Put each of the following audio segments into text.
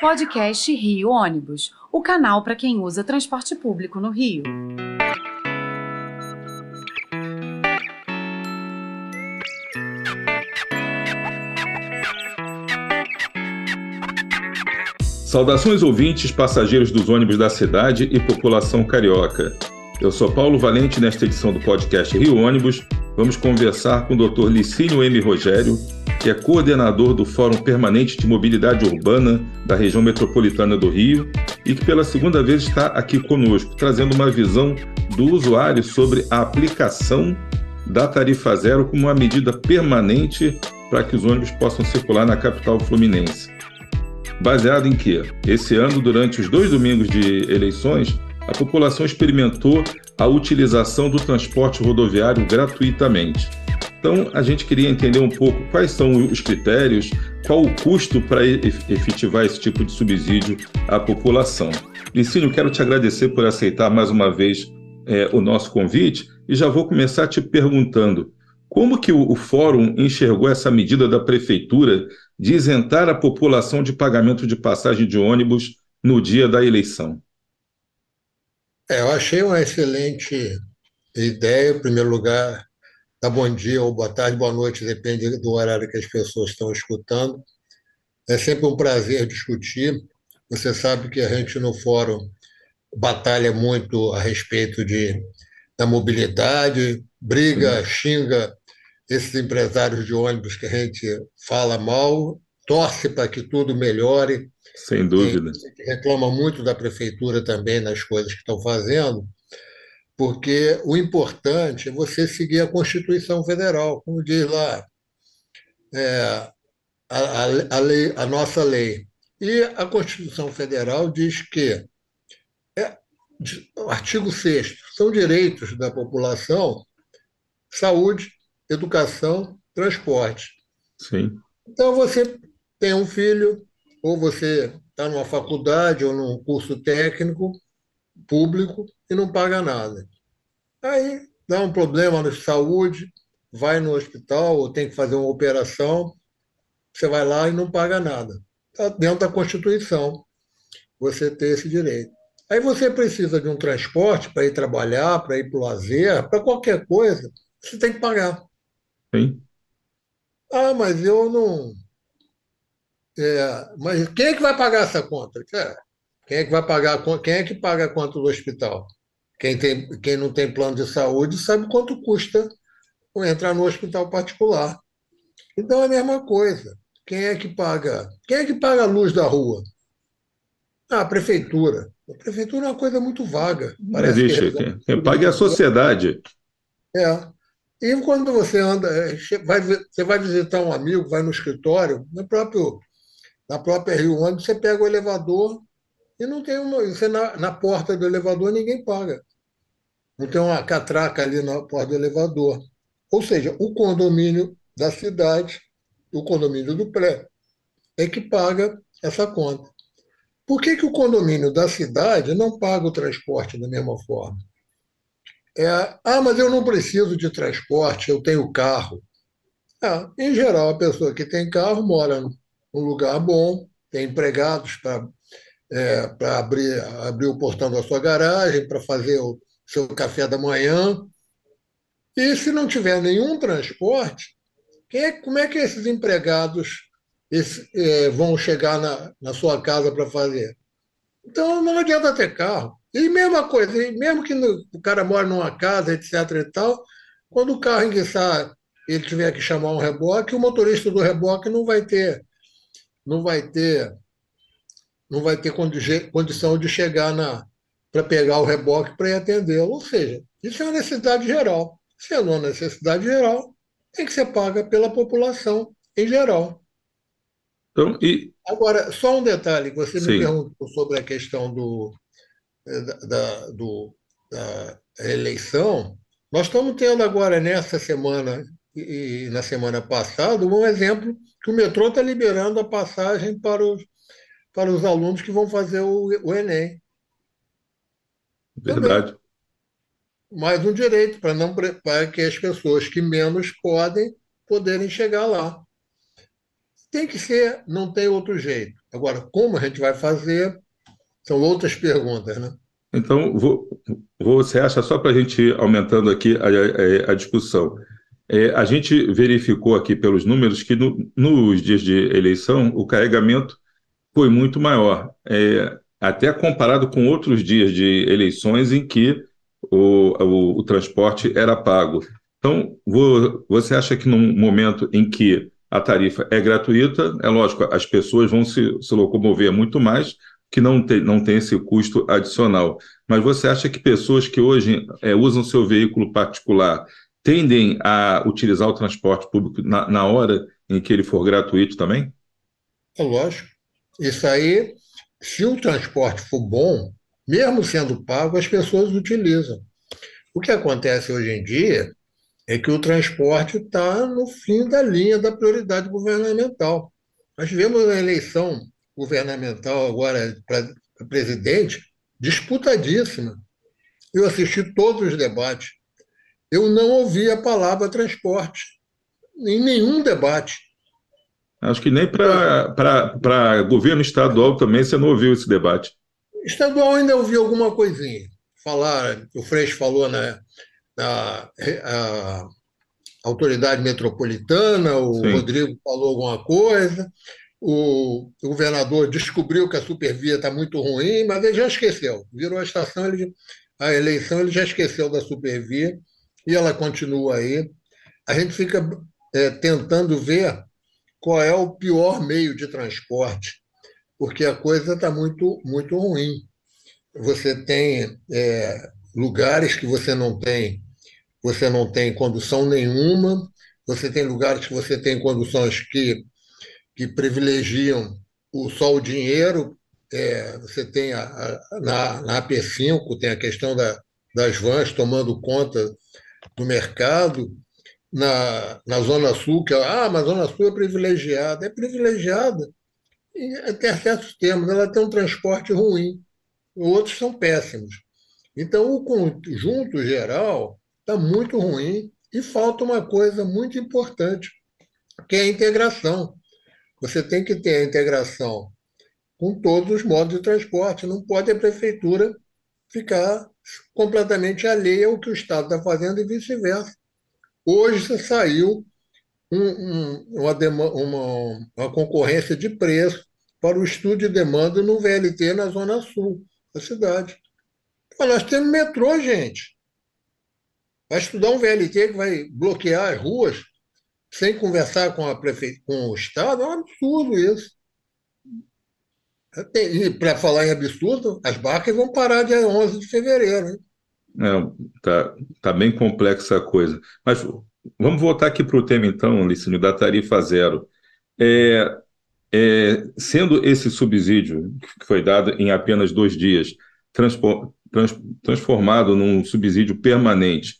Podcast Rio Ônibus, o canal para quem usa transporte público no Rio. Saudações ouvintes, passageiros dos ônibus da cidade e população carioca. Eu sou Paulo Valente nesta edição do podcast Rio Ônibus. Vamos conversar com o Dr. Licínio M. Rogério, que é coordenador do Fórum Permanente de Mobilidade Urbana da região metropolitana do Rio e que pela segunda vez está aqui conosco, trazendo uma visão do usuário sobre a aplicação da tarifa zero como uma medida permanente para que os ônibus possam circular na capital fluminense baseado em que, esse ano, durante os dois domingos de eleições, a população experimentou a utilização do transporte rodoviário gratuitamente. Então, a gente queria entender um pouco quais são os critérios, qual o custo para efetivar esse tipo de subsídio à população. Licínio, quero te agradecer por aceitar mais uma vez é, o nosso convite e já vou começar te perguntando como que o, o fórum enxergou essa medida da prefeitura de isentar a população de pagamento de passagem de ônibus no dia da eleição? É, eu achei uma excelente ideia. Em primeiro lugar, dar bom dia ou boa tarde, boa noite, depende do horário que as pessoas estão escutando. É sempre um prazer discutir. Você sabe que a gente no fórum batalha muito a respeito de, da mobilidade, briga, uhum. xinga esses empresários de ônibus que a gente fala mal, torce para que tudo melhore. Sem dúvida. E reclama muito da prefeitura também nas coisas que estão fazendo, porque o importante é você seguir a Constituição Federal, como diz lá é, a, a, lei, a nossa lei. E a Constituição Federal diz que, é, artigo 6 são direitos da população saúde, educação, transporte. Sim. Então você tem um filho, ou você está numa faculdade ou num curso técnico público e não paga nada. Aí dá um problema na saúde, vai no hospital ou tem que fazer uma operação, você vai lá e não paga nada. Está dentro da Constituição você ter esse direito. Aí você precisa de um transporte para ir trabalhar, para ir para o lazer, para qualquer coisa, você tem que pagar. Sim. Ah, mas eu não. É, mas quem é que vai pagar essa conta? É, quem é que vai pagar Quem é que paga conta do hospital? Quem, tem, quem não tem plano de saúde sabe quanto custa entrar no hospital particular. Então é a mesma coisa. Quem é que paga? Quem é que paga a luz da rua? Ah, a prefeitura. A prefeitura é uma coisa muito vaga. Não existe. Quem, quem paga é a sociedade. É. E quando você anda, é, vai, você vai visitar um amigo, vai no escritório, no próprio, na própria Rio Ônibus, você pega o elevador e não tem uma. Você na, na porta do elevador ninguém paga. Não tem uma catraca ali na porta do elevador. Ou seja, o condomínio da cidade, o condomínio do pré, é que paga essa conta. Por que, que o condomínio da cidade não paga o transporte da mesma forma? É, ah, mas eu não preciso de transporte, eu tenho carro. É, em geral, a pessoa que tem carro mora num lugar bom, tem empregados para é, abrir, abrir o portão da sua garagem, para fazer o seu café da manhã. E se não tiver nenhum transporte, é, como é que esses empregados esse, é, vão chegar na, na sua casa para fazer? Então não adianta ter carro. E mesma coisa, mesmo que no, o cara mora numa casa, etc. e tal, quando o carro enguiçar, ele tiver que chamar um reboque, o motorista do reboque não vai ter, não vai ter, não vai ter condição de chegar na para pegar o reboque para ir atendê-lo. Ou seja, isso é uma necessidade geral. Se é uma necessidade geral, tem que ser paga pela população em geral. Então, e... Agora, só um detalhe, você Sim. me perguntou sobre a questão do, eh, da, da, do, da eleição, nós estamos tendo agora, nessa semana e, e na semana passada, um exemplo que o metrô está liberando a passagem para os, para os alunos que vão fazer o, o Enem. Verdade. Também. Mais um direito para não para que as pessoas que menos podem poderem chegar lá. tem que ser, não tem outro jeito. Agora, como a gente vai fazer, são outras perguntas, né? Então, vou, você acha, só para a gente ir aumentando aqui a, a, a discussão, é, a gente verificou aqui pelos números que no, nos dias de eleição o carregamento foi muito maior, é, até comparado com outros dias de eleições em que o, o, o transporte era pago. Então, vou, você acha que num momento em que a tarifa é gratuita, é lógico, as pessoas vão se, se locomover muito mais, que não tem, não tem esse custo adicional. Mas você acha que pessoas que hoje é, usam seu veículo particular tendem a utilizar o transporte público na, na hora em que ele for gratuito também? É lógico. Isso aí, se o transporte for bom, mesmo sendo pago, as pessoas utilizam. O que acontece hoje em dia é que o transporte está no fim da linha da prioridade governamental. Nós tivemos a eleição governamental agora para presidente disputadíssima. Eu assisti todos os debates. Eu não ouvi a palavra transporte em nenhum debate. Acho que nem para governo estadual também você não ouviu esse debate. Estadual ainda ouvi alguma coisinha. Falar, o Freixo falou na, na a, autoridade metropolitana, o Sim. Rodrigo falou alguma coisa, o, o, governador descobriu que a supervia está muito ruim, mas ele já esqueceu. Virou a estação, ele, a eleição, ele já esqueceu da supervia e ela continua aí. A gente fica é, tentando ver qual é o pior meio de transporte, porque a coisa está muito, muito ruim. Você tem é, lugares que você não tem, você não tem condução nenhuma, você tem lugares que você tem conduções que, que privilegiam o, só o dinheiro. É, você tem a, a, na, na AP5 tem a questão da, das vans tomando conta do mercado, na, na Zona Sul, que ah, mas a Zona Sul é privilegiada. É privilegiada até certos termos, ela tem um transporte ruim, outros são péssimos. Então, o conjunto geral está muito ruim e falta uma coisa muito importante, que é a integração. Você tem que ter a integração com todos os modos de transporte. Não pode a prefeitura ficar completamente alheia ao que o Estado está fazendo e vice-versa. Hoje saiu um, um, uma, uma, uma, concorrência de preço para o estudo de demanda no VLT na Zona Sul da cidade. Mas nós temos metrô, gente. Vai estudar um VLT que vai bloquear as ruas sem conversar com, a prefe... com o Estado? É um absurdo isso. E para falar em absurdo, as barcas vão parar dia 11 de fevereiro. Hein? É, tá, tá bem complexa a coisa. Mas vamos voltar aqui para o tema, então, Licínio, da tarifa zero. É, é, sendo esse subsídio, que foi dado em apenas dois dias, trans, transformado num subsídio permanente,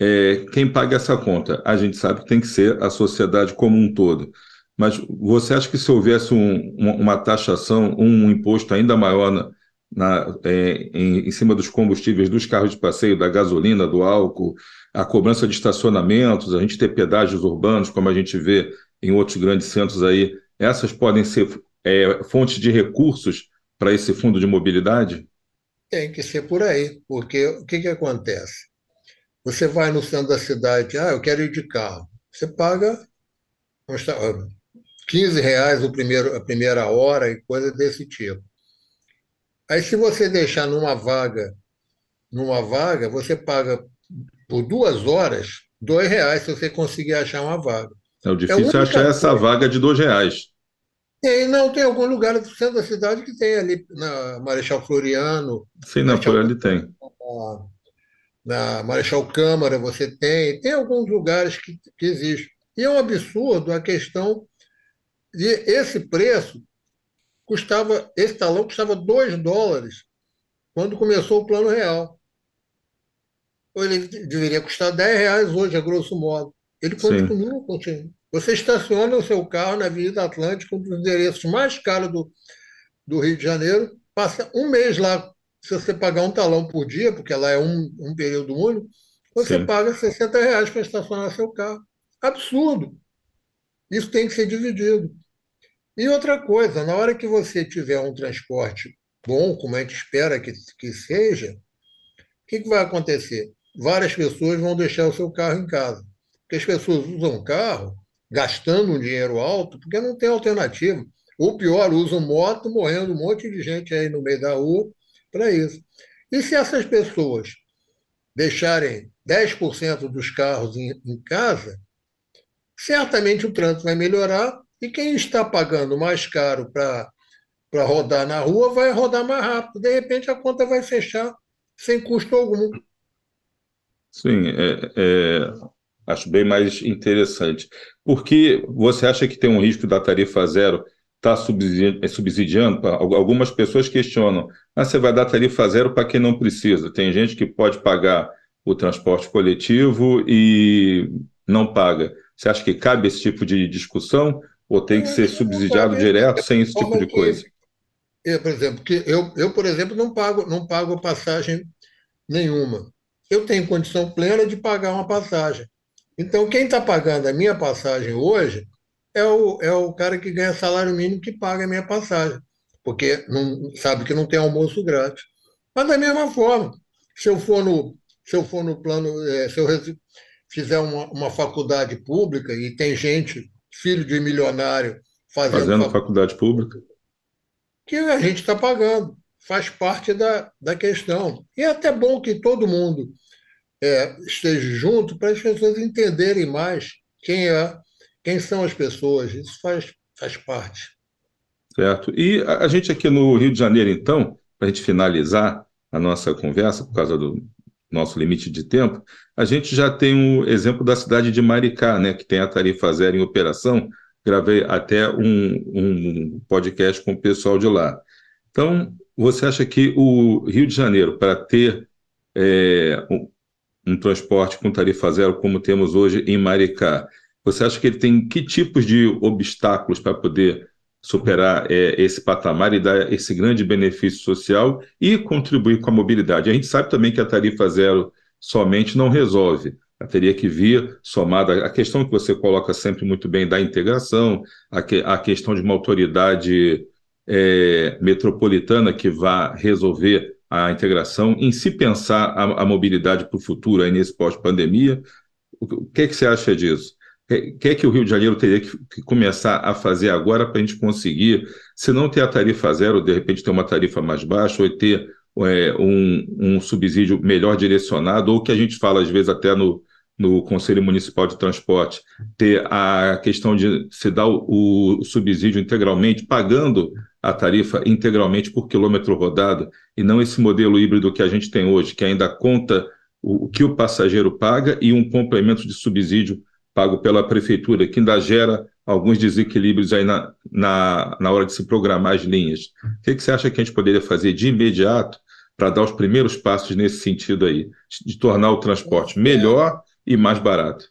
é, quem paga essa conta? A gente sabe que tem que ser a sociedade como um todo. Mas você acha que se houvesse um, uma, uma, taxação, um imposto ainda maior na, na, é, em, em, cima dos combustíveis dos carros de passeio, da gasolina, do álcool, a cobrança de estacionamentos, a gente ter pedágios urbanos, como a gente vê em outros grandes centros aí, essas podem ser é, fontes de recursos para esse fundo de mobilidade? Tem que ser por aí, porque o que, que acontece? Você vai no centro da cidade, ah, eu quero ir de carro. Você paga 15 reais o primeiro, a primeira hora e coisa desse tipo. Aí, se você deixar numa vaga, numa vaga, você paga por duas horas dois reais se você conseguir achar uma vaga. É o difícil é achar essa vaga de dois reais. Tem, não, tem algum lugar do centro da cidade que tem ali, na Marechal Floriano. Sim, na por ali tem. Na, Marechal Câmara você tem, tem alguns lugares que, que existem. E é um absurdo a questão de esse preço custava, esse talão custava 2 dólares quando começou o plano real. Ou ele deveria custar 10 reais hoje, a grosso modo. Ele continua, continua. Você estaciona o seu carro na Avenida Atlântica, um dos endereços mais caros do, do Rio de Janeiro, passa um mês lá. Se você pagar um talão por dia, porque lá é um, um período único, você Sim. paga 60 reais para estacionar seu carro. Absurdo. Isso tem que ser dividido. E outra coisa, na hora que você tiver um transporte bom, como a gente espera que, que seja, o que, que vai acontecer? Várias pessoas vão deixar o seu carro em casa. Porque as pessoas usam carro gastando um dinheiro alto porque não tem alternativa. Ou pior, usam moto, morrendo um monte de gente aí no meio da rua para isso. E se essas pessoas deixarem 10% dos carros em, em casa, certamente o trânsito vai melhorar e quem está pagando mais caro para rodar na rua vai rodar mais rápido. De repente a conta vai fechar sem custo algum. Sim, é, é, acho bem mais interessante. Porque você acha que tem um risco da tarifa zero estar tá subsidiando, subsidiando? Algumas pessoas questionam: ah, você vai dar tarifa zero para quem não precisa. Tem gente que pode pagar o transporte coletivo e não paga. Você acha que cabe esse tipo de discussão? Ou tem que ser subsidiado direto sem esse tipo de coisa? Eu, por exemplo, que eu, eu, por exemplo, não pago, não pago passagem nenhuma. Eu tenho condição plena de pagar uma passagem. Então, quem está pagando a minha passagem hoje é o, é o cara que ganha salário mínimo que paga a minha passagem, porque não, sabe que não tem almoço grátis. Mas da mesma forma, se eu for no, se eu for no plano, é, se eu fizer uma, uma faculdade pública e tem gente filho de milionário fazendo, fazendo faculdade pública. Que a gente está pagando, faz parte da, da questão. E é até bom que todo mundo é, esteja junto para as pessoas entenderem mais quem é, quem são as pessoas. Isso faz, faz parte. Certo. E a, a gente aqui no Rio de Janeiro, então, para a gente finalizar a nossa conversa, por causa do nosso limite de tempo, a gente já tem o um exemplo da cidade de Maricá, né, que tem a tarifa zero em operação. Gravei até um, um podcast com o pessoal de lá. Então, você acha que o Rio de Janeiro, para ter é, um, um, transporte com tarifa zero como temos hoje em Maricá, você acha que ele tem que tipos de obstáculos para poder superar é, esse patamar e dar esse grande benefício social e contribuir com a mobilidade. A gente sabe também que a tarifa zero somente não resolve. Ela teria que vir somada à questão que você coloca sempre muito bem da integração, a, que, a questão de uma autoridade é, metropolitana que vá resolver a integração, em se pensar a, a mobilidade para o futuro aí nesse pós-pandemia. O, o que, é que você acha disso? O que é que o Rio de Janeiro teria que, que começar a fazer agora para a gente conseguir, se não ter a tarifa zero, de repente ter uma tarifa mais baixa, ou ter é, um, um, subsídio melhor direcionado, ou que a gente fala às vezes até no, no Conselho Municipal de Transporte, ter a questão de se dar o, o subsídio integralmente, pagando a tarifa integralmente por quilômetro rodado, e não esse modelo híbrido que a gente tem hoje, que ainda conta o, o que o passageiro paga e um complemento de subsídio pago pela prefeitura, que ainda gera alguns desequilíbrios aí na, na, na hora de se programar as linhas. O que, que você acha que a gente poderia fazer de imediato para dar os primeiros passos nesse sentido aí, de tornar o transporte melhor e mais barato?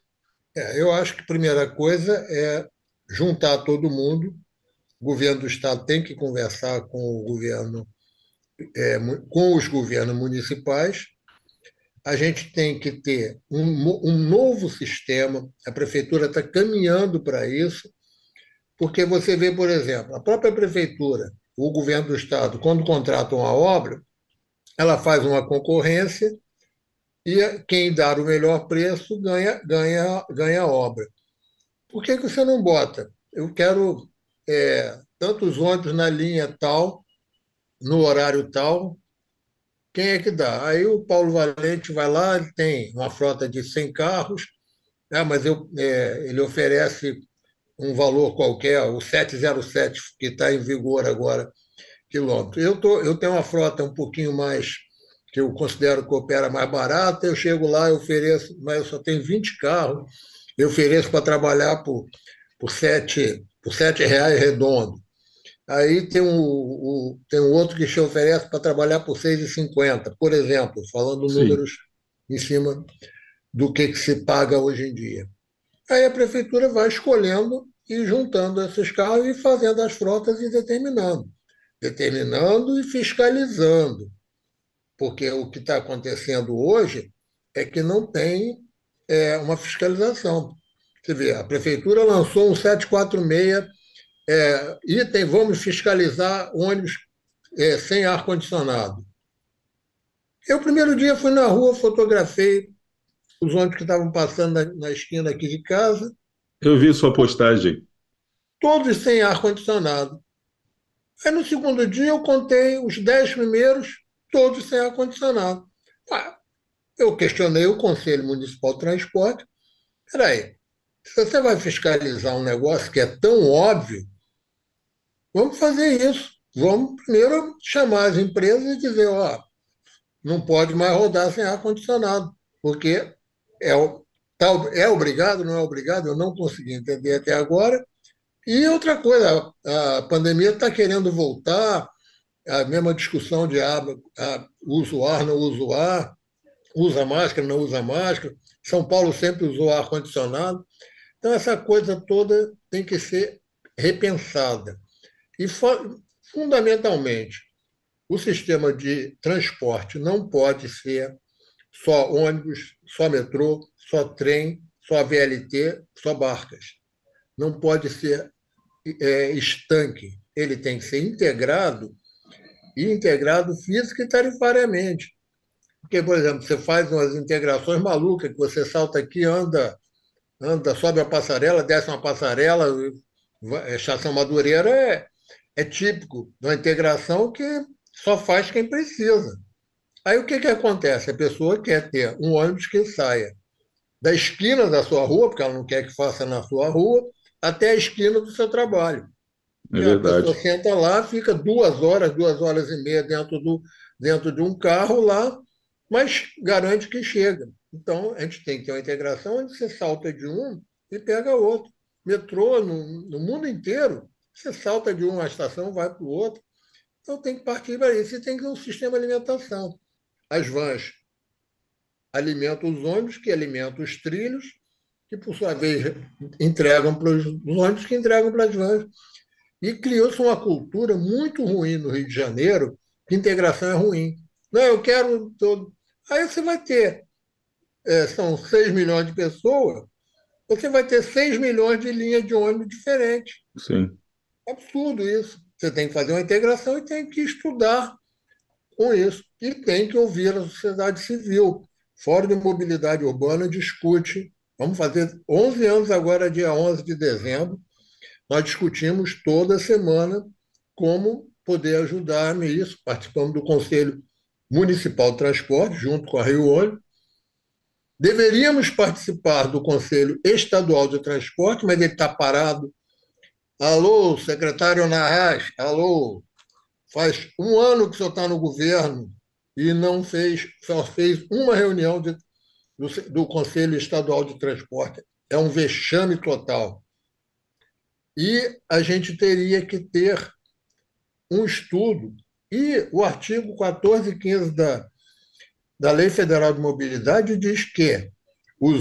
É, eu acho que a primeira coisa é juntar todo mundo. O governo do estado tem que conversar com o governo, é, com os governos municipais a gente tem que ter um, um novo sistema, a prefeitura está caminhando para isso, porque você vê, por exemplo, a própria prefeitura, o governo do estado, quando contrata uma obra, ela faz uma concorrência e quem dar o melhor preço ganha, ganha, ganha a obra. Por que, que você não bota? Eu quero é, tantos ônibus na linha tal, no horário tal, quem é que dá? Aí o Paulo Valente vai lá, ele tem uma frota de 100 carros, né, mas eu, é, ele oferece um valor qualquer, o 707, que está em vigor agora, quilômetro. Eu, tô, eu tenho uma frota um pouquinho mais, que eu considero que opera mais barata, eu chego lá, eu ofereço, mas eu só tenho 20 carros, eu ofereço para trabalhar por, por, 7, por 7 reais redondo. Aí tem um, um, tem um outro que te oferece para trabalhar por 6,50, por exemplo, falando Sim. números em cima do que, que se paga hoje em dia. Aí a prefeitura vai escolhendo e juntando esses carros e fazendo as frotas e determinando. Determinando e fiscalizando. Porque o que está acontecendo hoje é que não tem é, uma fiscalização. Você vê, a prefeitura lançou um 746 é, item, vamos fiscalizar ônibus é, sem ar-condicionado. Eu, primeiro dia, fui na rua, fotografei os ônibus que estavam passando na, na esquina aqui de casa. Eu vi sua postagem. Todos sem ar-condicionado. Aí, no segundo dia, eu contei os dez primeiros, todos sem ar-condicionado. Ah, eu questionei o Conselho Municipal de Transporte. Peraí, se você vai fiscalizar um negócio que é tão óbvio, vamos fazer isso. Vamos primeiro chamar as empresas e dizer, ó, não pode mais rodar sem ar-condicionado, porque é, tá, é obrigado, não é obrigado, eu não consegui entender até agora. E outra coisa, a, pandemia está querendo voltar, a mesma discussão de ah, ah, uso ar, não uso ar, usa máscara, não usa máscara. São Paulo sempre usou ar-condicionado. Então, essa coisa toda tem que ser repensada. E, fundamentalmente, o sistema de transporte não pode ser só ônibus, só metrô, só trem, só VLT, só barcas. Não pode ser é, estanque. Ele tem que ser integrado e integrado física e tarifariamente. Porque, por exemplo, você faz umas integrações malucas, que você salta aqui, anda, anda, sobe a passarela, desce uma passarela, estação Madureira é, é típico de uma integração que só faz quem precisa. Aí o que, que acontece? A pessoa quer ter um ônibus que saia da esquina da sua rua, porque ela não quer que faça na sua rua, até a esquina do seu trabalho. É verdade. A pessoa senta lá, fica duas horas, duas horas e meia dentro, do, dentro de um carro lá, mas garante que chega. Então, a gente tem que ter uma integração onde você salta de um e pega outro. Metrô, no, no mundo inteiro, você salta de uma estação, vai para o outro. Então tem que partir para isso. E tem que ter um sistema de alimentação. As vans alimentam os ônibus, que alimentam os trilhos, que por sua vez entregam para os ônibus, que entregam para as vans. E criou-se uma cultura muito ruim no Rio de Janeiro, que integração é ruim. Não, eu quero todo. Aí você vai ter, é, são 6 milhões de pessoas, você vai ter 6 milhões de linhas de ônibus diferentes. Sim. Absurdo isso. Você tem que fazer uma integração e tem que estudar com isso. E tem que ouvir a sociedade civil. Fórum de Mobilidade Urbana discute. Vamos fazer 11 anos agora, dia 11 de dezembro. Nós discutimos toda semana como poder ajudar nisso. Participamos do Conselho Municipal de Transporte, junto com a Rio Olho. Deveríamos participar do Conselho Estadual de Transporte, mas ele está parado Alô, secretário Narras, alô. Faz um ano que o senhor está no governo e não fez, só fez uma reunião de, do, do Conselho Estadual de Transporte. É um vexame total. E a gente teria que ter um estudo. E o artigo 14 e 15 da, da Lei Federal de Mobilidade diz que o,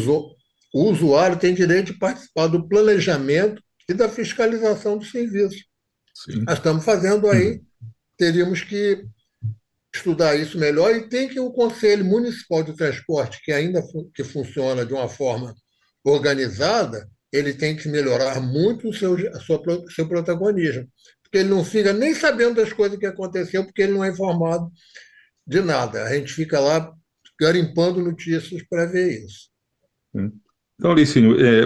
o usuário tem direito de participar do planejamento e da fiscalização dos serviços. Sim. Nós estamos fazendo aí, teríamos que estudar isso melhor e tem que o Conselho Municipal de Transporte, que ainda que funciona de uma forma organizada, ele tem que melhorar muito o seu, sua, seu protagonismo. Porque ele não fica nem sabendo das coisas que aconteceu, porque ele não é informado de nada. A gente fica lá garimpando notícias para ver isso. Então, Licínio, é,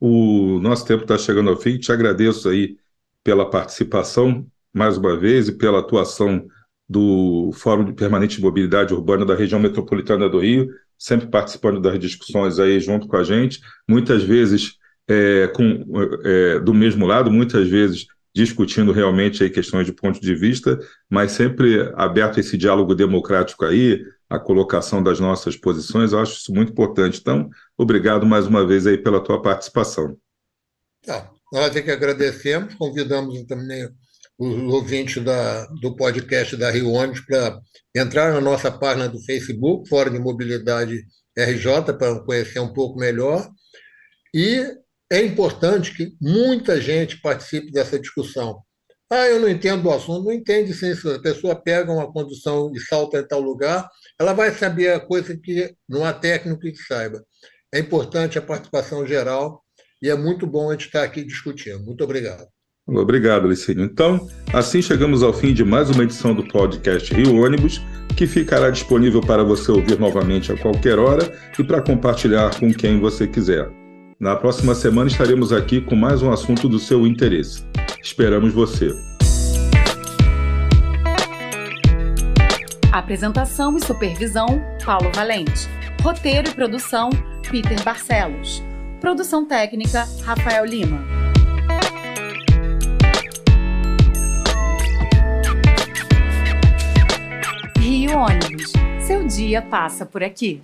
o nosso tempo está chegando ao fim. Te agradeço aí pela participação mais uma vez e pela atuação do Fórum Permanente de Mobilidade Urbana da região metropolitana do Rio, sempre participando das discussões aí junto com a gente, muitas vezes é, com, é, do mesmo lado, muitas vezes discutindo realmente aí questões de ponto de vista, mas sempre aberto esse diálogo democrático aí, a colocação das nossas posições, eu acho isso muito importante. Então, obrigado mais uma vez aí pela tua participação. Tá. Nós é que agradecemos, convidamos também os ouvintes da, do podcast da Rio Ônibus para entrar na nossa página do Facebook, Fórum de Mobilidade RJ, para conhecer um pouco melhor. E é importante que muita gente participe dessa discussão. Ah, eu não entendo o assunto, não entende sim. Se a pessoa pega uma condução e salta em tal lugar, ela vai saber a coisa que não há técnico que saiba. É importante a participação geral e é muito bom a gente estar aqui discutindo. Muito obrigado. Obrigado, Licínio. Então, assim chegamos ao fim de mais uma edição do podcast Rio Ônibus, que ficará disponível para você ouvir novamente a qualquer hora e para compartilhar com quem você quiser. Na próxima semana estaremos aqui com mais um assunto do seu interesse. Esperamos você. Apresentação e supervisão: Paulo Valente. Roteiro e produção: Peter Barcelos. Produção técnica: Rafael Lima. Rio Ônibus. Seu dia passa por aqui.